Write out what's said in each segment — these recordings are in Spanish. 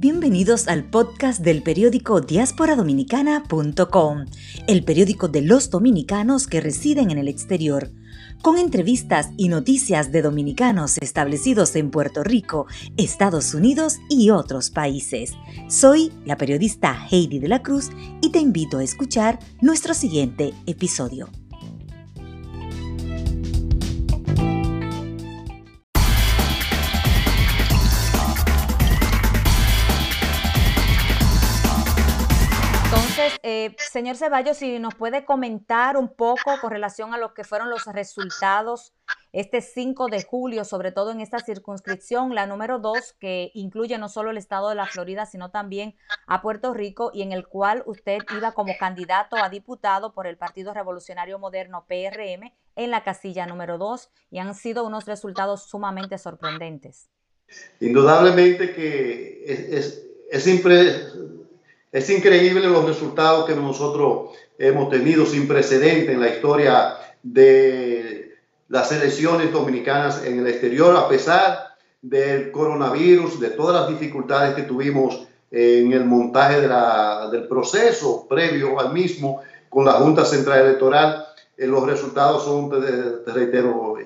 Bienvenidos al podcast del periódico diasporadominicana.com, el periódico de los dominicanos que residen en el exterior, con entrevistas y noticias de dominicanos establecidos en Puerto Rico, Estados Unidos y otros países. Soy la periodista Heidi de la Cruz y te invito a escuchar nuestro siguiente episodio. Eh, señor Ceballos, si nos puede comentar un poco con relación a lo que fueron los resultados este 5 de julio, sobre todo en esta circunscripción, la número 2, que incluye no solo el estado de la Florida, sino también a Puerto Rico, y en el cual usted iba como candidato a diputado por el Partido Revolucionario Moderno PRM en la casilla número 2, y han sido unos resultados sumamente sorprendentes. Indudablemente que es, es, es es increíble los resultados que nosotros hemos tenido sin precedente en la historia de las elecciones dominicanas en el exterior, a pesar del coronavirus, de todas las dificultades que tuvimos en el montaje del proceso previo al mismo con la Junta Central Electoral. Eh, los resultados son, te, reitero,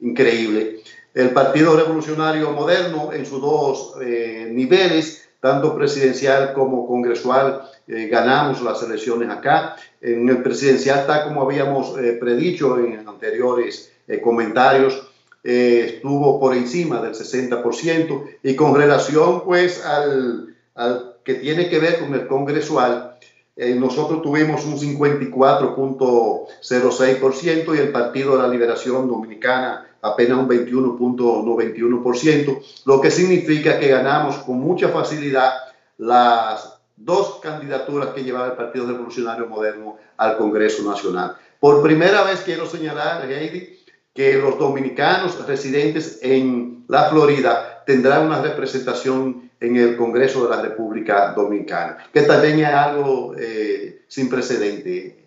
increíbles. El Partido Revolucionario Moderno en sus dos eh, niveles tanto presidencial como congresual, eh, ganamos las elecciones acá. En el presidencial, está como habíamos eh, predicho en anteriores eh, comentarios, estuvo por encima del 60% y con relación pues al, al que tiene que ver con el congresual, nosotros tuvimos un 54.06% y el Partido de la Liberación Dominicana apenas un 21.91%, lo que significa que ganamos con mucha facilidad las dos candidaturas que llevaba el Partido Revolucionario Moderno al Congreso Nacional. Por primera vez quiero señalar, Heidi, que los dominicanos residentes en la Florida tendrán una representación en el Congreso de la República Dominicana, que también es algo eh, sin precedente.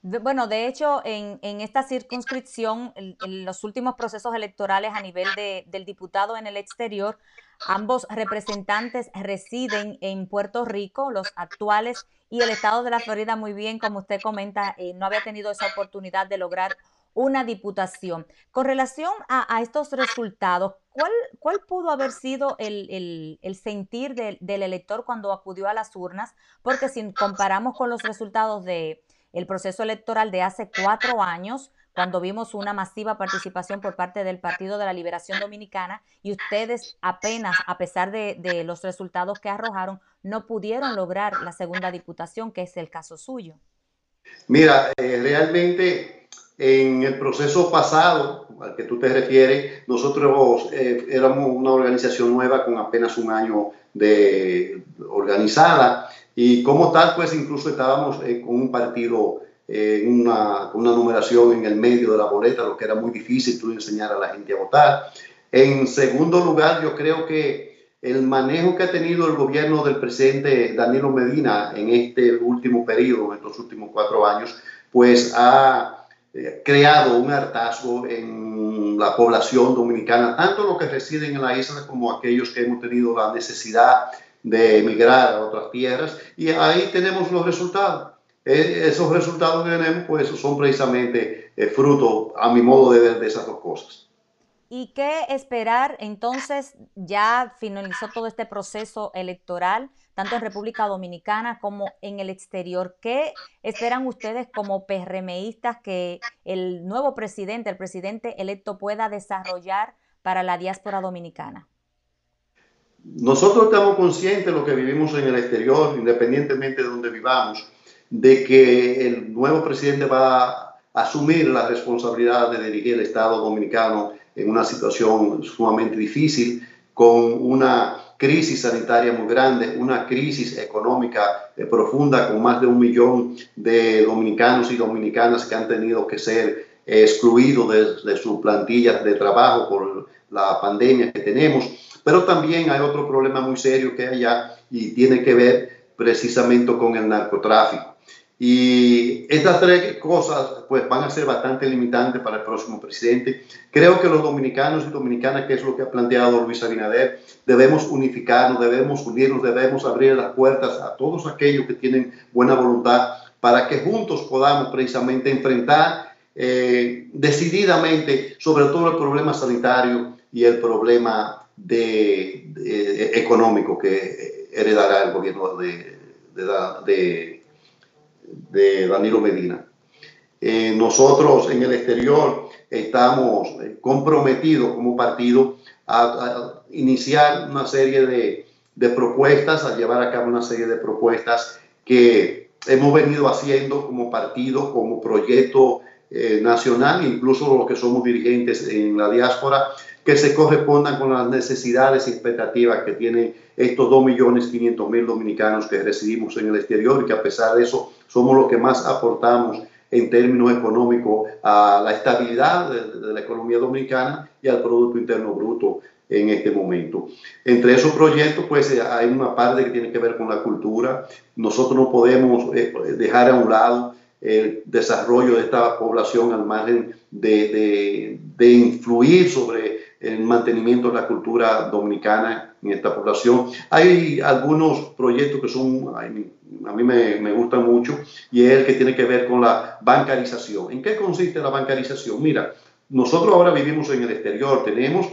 Bueno, de hecho, en, esta circunscripción, en, los últimos procesos electorales a nivel del diputado en el exterior, ambos representantes residen en Puerto Rico, los actuales, y el estado de la Florida, muy bien, como usted comenta, eh, no había tenido esa oportunidad de lograr una diputación. Con relación a, estos resultados, ¿cuál, ¿cuál, pudo haber sido el, sentir del elector cuando acudió a las urnas? Porque si comparamos con los resultados de el proceso electoral de hace cuatro años, cuando vimos una masiva participación por parte del Partido de la Liberación Dominicana y ustedes apenas, a pesar de, los resultados que arrojaron, no pudieron lograr la segunda diputación, que es el caso suyo. Mira, eh, realmente en el proceso pasado al que tú te refieres, nosotros eh, éramos una organización nueva con apenas un año de organizada y como tal, pues incluso estábamos eh, con un partido, eh, una, una, numeración en el medio de la boleta, lo que era muy difícil tú enseñar a la gente a votar. En segundo lugar, yo creo que el manejo que ha tenido el gobierno del presidente Danilo Medina en este último periodo, en estos últimos cuatro años, pues ha eh, creado un hartazgo en la población dominicana, tanto los que residen en la isla como aquellos que hemos tenido la necesidad de emigrar a otras tierras y ahí tenemos los resultados. E, esos resultados que tenemos pues son precisamente eh, fruto, a mi modo de ver, de esas dos cosas. ¿Y qué esperar entonces? Ya finalizó todo este proceso electoral, tanto en República Dominicana como en el exterior. ¿Qué esperan ustedes como PRMistas que el nuevo presidente, el presidente electo, pueda desarrollar para la diáspora dominicana? Nosotros estamos conscientes de lo que vivimos en el exterior, independientemente de donde vivamos, de que el nuevo presidente va a asumir la responsabilidad de dirigir el Estado dominicano en una situación sumamente difícil, con una crisis sanitaria muy grande, una crisis económica eh, profunda, con más de un millón de dominicanos y dominicanas que han tenido que ser excluidos de, de sus plantillas de trabajo por la pandemia que tenemos pero también hay otro problema muy serio que hay allá y tiene que ver precisamente con el narcotráfico. Y estas tres cosas pues, van a ser bastante limitantes para el próximo presidente. Creo que los dominicanos y dominicanas, que es lo que ha planteado Luis Abinader, debemos unificarnos, debemos unirnos, debemos abrir las puertas a todos aquellos que tienen buena voluntad para que juntos podamos precisamente enfrentar eh, decididamente sobre todo el problema sanitario y el problema de, económico que heredará el gobierno de, de de Danilo Medina. Eh, nosotros en el exterior estamos eh, comprometidos como partido a, iniciar una serie de, de, propuestas, a llevar a cabo una serie de propuestas que hemos venido haciendo como partido, como proyecto eh, nacional, incluso los que somos dirigentes en la diáspora, que se correspondan con las necesidades y expectativas que tienen estos 2.500.000 dominicanos que residimos en el exterior y que a pesar de eso somos los que más aportamos en términos económicos a la estabilidad de, la economía dominicana y al Producto Interno Bruto en este momento. Entre esos proyectos, pues eh, hay una parte que tiene que ver con la cultura. Nosotros no podemos eh, dejar a un lado el desarrollo de esta población al margen de, de influir sobre el mantenimiento de la cultura dominicana en esta población. Hay algunos proyectos que son, a mí me, me gustan mucho, y es el que tiene que ver con la bancarización. ¿En qué consiste la bancarización? Mira, nosotros ahora vivimos en el exterior, tenemos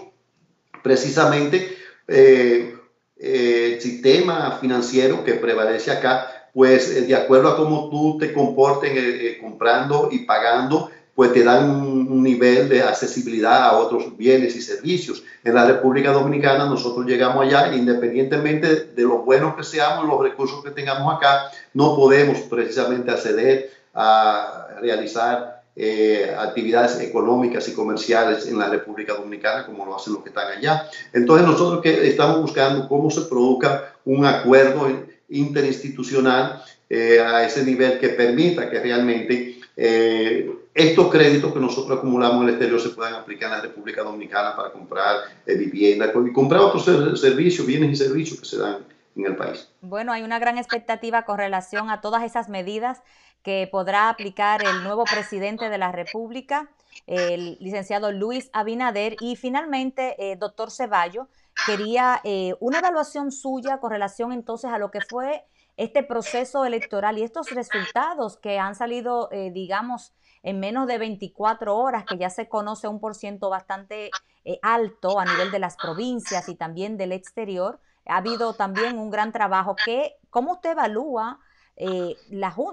precisamente eh, el sistema financiero que prevalece acá, pues eh, de acuerdo a cómo tú te comportes eh, comprando y pagando, pues te dan un, nivel de accesibilidad a otros bienes y servicios. En la República Dominicana nosotros llegamos allá, independientemente de lo buenos que seamos, los recursos que tengamos acá, no podemos precisamente acceder a realizar eh, actividades económicas y comerciales en la República Dominicana como lo hacen los que están allá. Entonces nosotros que estamos buscando cómo se produzca un acuerdo interinstitucional eh, a ese nivel que permita que realmente eh, estos créditos que nosotros acumulamos en el exterior se puedan aplicar en la República Dominicana para comprar eh, vivienda y comprar otros servicios, bienes y servicios que se dan en el país. Bueno, hay una gran expectativa con relación a todas esas medidas que podrá aplicar el nuevo presidente de la República, el licenciado Luis Abinader, y finalmente, eh, doctor Ceballo, quería eh, una evaluación suya con relación entonces a lo que fue este proceso electoral y estos resultados que han salido, digamos, en menos de 24 horas, que ya se conoce un por ciento bastante eh, alto a nivel de las provincias y también del exterior. Ha habido también un gran trabajo que, ¿cómo usted evalúa eh,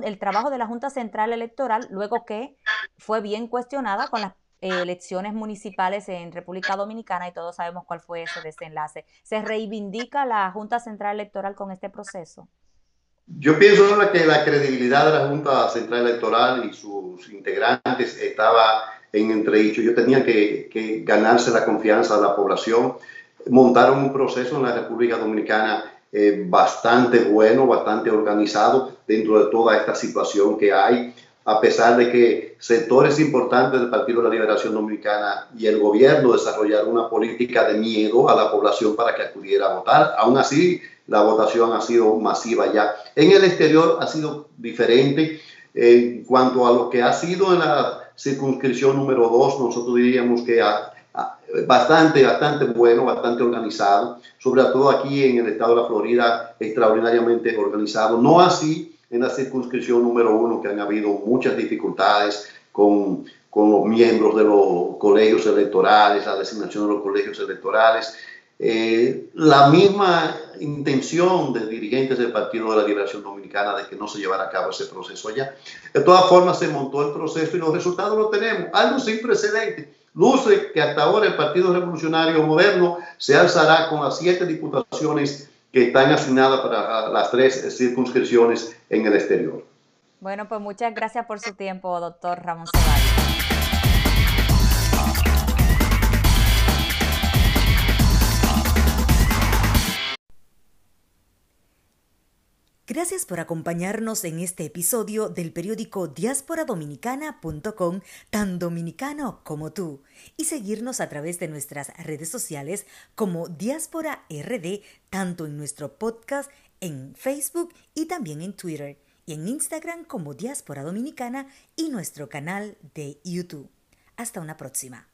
el trabajo de la Junta Central Electoral luego que fue bien cuestionada con las eh, elecciones municipales en República Dominicana y todos sabemos cuál fue ese desenlace? ¿Se reivindica la Junta Central Electoral con este proceso? Yo pienso que la credibilidad de la Junta Central Electoral y sus integrantes estaba en entredicho. Yo tenía que, ganarse la confianza de la población. Montaron un proceso en la República Dominicana eh, bastante bueno, bastante organizado dentro de toda esta situación que hay, a pesar de que sectores importantes del Partido de la Liberación Dominicana y el gobierno desarrollaron una política de miedo a la población para que acudiera a votar. Aún así, la votación ha sido masiva ya. En el exterior ha sido diferente. En cuanto a lo que ha sido en la circunscripción número 2, nosotros diríamos que ha, bastante, bastante bueno, bastante organizado, sobre todo aquí en el estado de la Florida, extraordinariamente organizado. No así en la circunscripción número 1, que han habido muchas dificultades con, con los miembros de los colegios electorales, la designación de los colegios electorales. Eh, la misma intención de dirigentes del Partido de la Liberación Dominicana de que no se llevara a cabo ese proceso allá. De todas formas, se montó el proceso y los resultados los tenemos. Algo sin precedente. Luce que hasta ahora el Partido Revolucionario Moderno se alzará con las siete diputaciones que están asignadas para las tres circunscripciones en el exterior. Bueno, pues muchas gracias por su tiempo, doctor Ramón Ceballos. Gracias por acompañarnos en este episodio del periódico diasporadominicana.com, tan dominicano como tú, y seguirnos a través de nuestras redes sociales como Diáspora RD, tanto en nuestro podcast en Facebook y también en Twitter. y en Instagram como Diáspora Dominicana y nuestro canal de YouTube. Hasta una próxima.